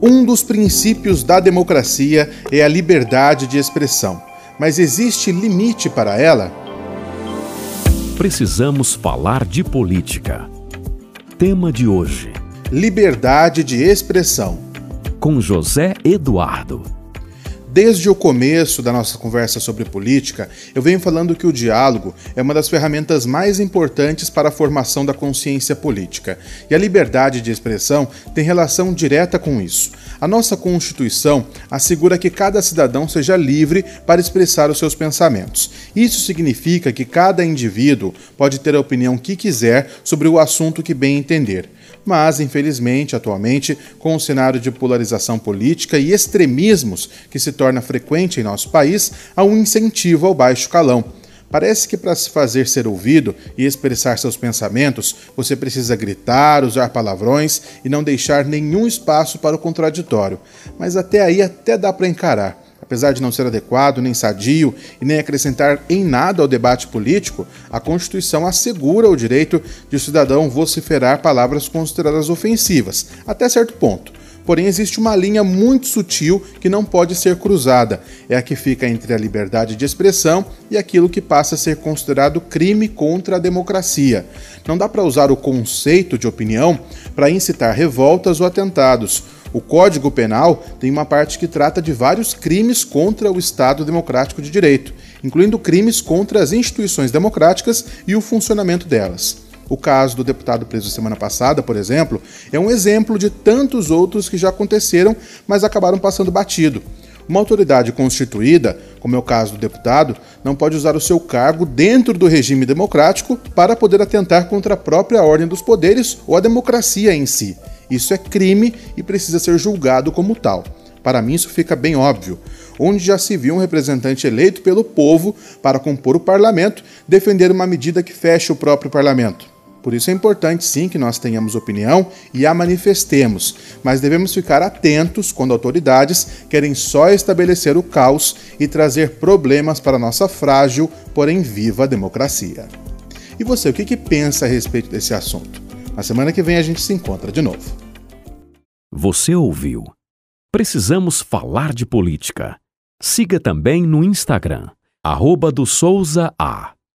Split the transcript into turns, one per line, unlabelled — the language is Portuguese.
Um dos princípios da democracia é a liberdade de expressão. Mas existe limite para ela?
Precisamos falar de política. Tema de hoje:
Liberdade de expressão.
Com José Eduardo.
Desde o começo da nossa conversa sobre política, eu venho falando que o diálogo é uma das ferramentas mais importantes para a formação da consciência política. E a liberdade de expressão tem relação direta com isso. A nossa Constituição assegura que cada cidadão seja livre para expressar os seus pensamentos. Isso significa que cada indivíduo pode ter a opinião que quiser sobre o assunto que bem entender mas, infelizmente, atualmente, com o cenário de polarização política e extremismos que se torna frequente em nosso país, há um incentivo ao baixo calão. Parece que para se fazer ser ouvido e expressar seus pensamentos, você precisa gritar, usar palavrões e não deixar nenhum espaço para o contraditório. Mas até aí até dá para encarar. Apesar de não ser adequado, nem sadio e nem acrescentar em nada ao debate político, a Constituição assegura o direito de o cidadão vociferar palavras consideradas ofensivas, até certo ponto. Porém, existe uma linha muito sutil que não pode ser cruzada. É a que fica entre a liberdade de expressão e aquilo que passa a ser considerado crime contra a democracia. Não dá para usar o conceito de opinião para incitar revoltas ou atentados o Código Penal tem uma parte que trata de vários crimes contra o Estado Democrático de Direito, incluindo crimes contra as instituições democráticas e o funcionamento delas. O caso do deputado preso semana passada, por exemplo, é um exemplo de tantos outros que já aconteceram, mas acabaram passando batido. Uma autoridade constituída, como é o caso do deputado, não pode usar o seu cargo dentro do regime democrático para poder atentar contra a própria ordem dos poderes ou a democracia em si. Isso é crime e precisa ser julgado como tal. Para mim, isso fica bem óbvio. Onde já se viu um representante eleito pelo povo para compor o parlamento defender uma medida que feche o próprio parlamento. Por isso é importante sim que nós tenhamos opinião e a manifestemos, mas devemos ficar atentos quando autoridades querem só estabelecer o caos e trazer problemas para nossa frágil, porém viva democracia. E você, o que, que pensa a respeito desse assunto? Na semana que vem a gente se encontra de novo.
Você ouviu? Precisamos falar de política. Siga também no Instagram, arroba do Souza A.